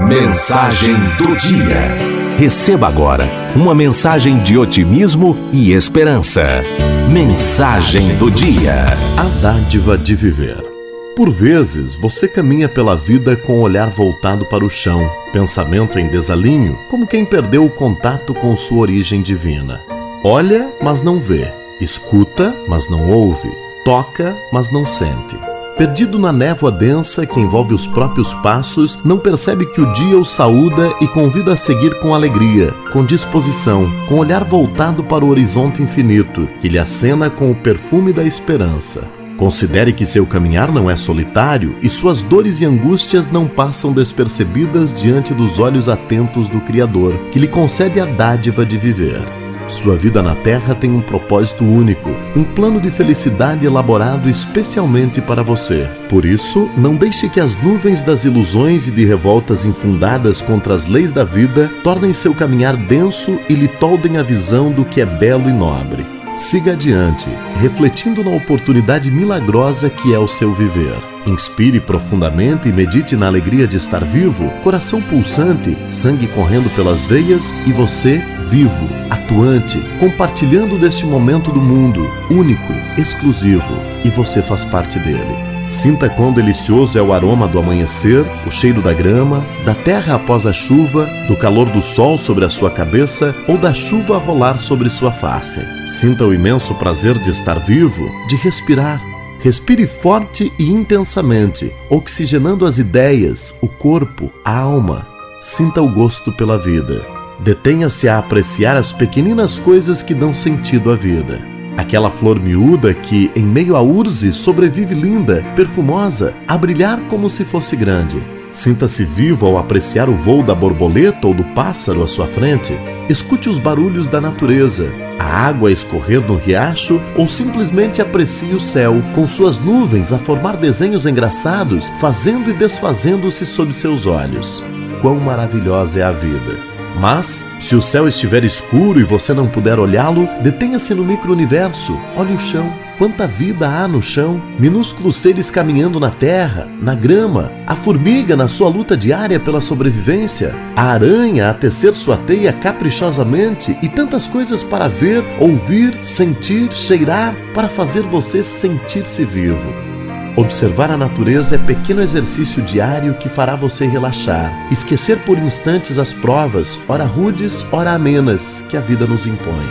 Mensagem do dia. Receba agora uma mensagem de otimismo e esperança. Mensagem do dia. A dádiva de viver. Por vezes, você caminha pela vida com o olhar voltado para o chão, pensamento em desalinho, como quem perdeu o contato com sua origem divina. Olha, mas não vê. Escuta, mas não ouve. Toca, mas não sente. Perdido na névoa densa que envolve os próprios passos, não percebe que o dia o saúda e convida a seguir com alegria, com disposição, com olhar voltado para o horizonte infinito, que lhe acena com o perfume da esperança. Considere que seu caminhar não é solitário e suas dores e angústias não passam despercebidas diante dos olhos atentos do Criador, que lhe concede a dádiva de viver. Sua vida na Terra tem um propósito único, um plano de felicidade elaborado especialmente para você. Por isso, não deixe que as nuvens das ilusões e de revoltas infundadas contra as leis da vida tornem seu caminhar denso e lhe toldem a visão do que é belo e nobre. Siga adiante, refletindo na oportunidade milagrosa que é o seu viver. Inspire profundamente e medite na alegria de estar vivo, coração pulsante, sangue correndo pelas veias e você vivo, atuante, compartilhando deste momento do mundo, único, exclusivo, e você faz parte dele. Sinta quão delicioso é o aroma do amanhecer, o cheiro da grama, da terra após a chuva, do calor do sol sobre a sua cabeça ou da chuva a rolar sobre sua face. Sinta o imenso prazer de estar vivo, de respirar. Respire forte e intensamente, oxigenando as ideias, o corpo, a alma. Sinta o gosto pela vida. Detenha-se a apreciar as pequeninas coisas que dão sentido à vida. Aquela flor miúda que, em meio à urze, sobrevive linda, perfumosa, a brilhar como se fosse grande. Sinta-se vivo ao apreciar o voo da borboleta ou do pássaro à sua frente. Escute os barulhos da natureza, a água a escorrer no riacho ou simplesmente aprecie o céu, com suas nuvens a formar desenhos engraçados, fazendo e desfazendo-se sob seus olhos. Quão maravilhosa é a vida! Mas, se o céu estiver escuro e você não puder olhá-lo, detenha-se no micro-universo, olhe o chão. Quanta vida há no chão, minúsculos seres caminhando na terra, na grama, a formiga na sua luta diária pela sobrevivência, a aranha a tecer sua teia caprichosamente e tantas coisas para ver, ouvir, sentir, cheirar, para fazer você sentir-se vivo. Observar a natureza é pequeno exercício diário que fará você relaxar, esquecer por instantes as provas, ora rudes, ora amenas, que a vida nos impõe.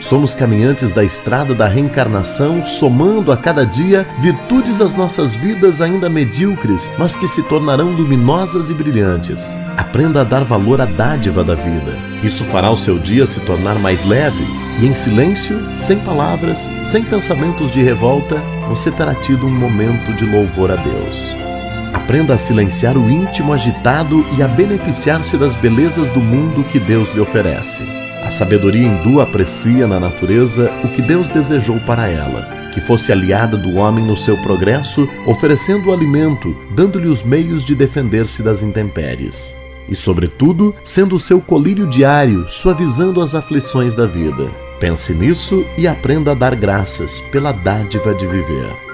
Somos caminhantes da estrada da reencarnação, somando a cada dia virtudes às nossas vidas ainda medíocres, mas que se tornarão luminosas e brilhantes. Aprenda a dar valor à dádiva da vida. Isso fará o seu dia se tornar mais leve e, em silêncio, sem palavras, sem pensamentos de revolta, você terá tido um momento de louvor a Deus. Aprenda a silenciar o íntimo agitado e a beneficiar-se das belezas do mundo que Deus lhe oferece. A sabedoria hindu aprecia na natureza o que Deus desejou para ela, que fosse aliada do homem no seu progresso, oferecendo o alimento, dando-lhe os meios de defender-se das intempéries. E, sobretudo, sendo o seu colírio diário, suavizando as aflições da vida. Pense nisso e aprenda a dar graças pela dádiva de viver.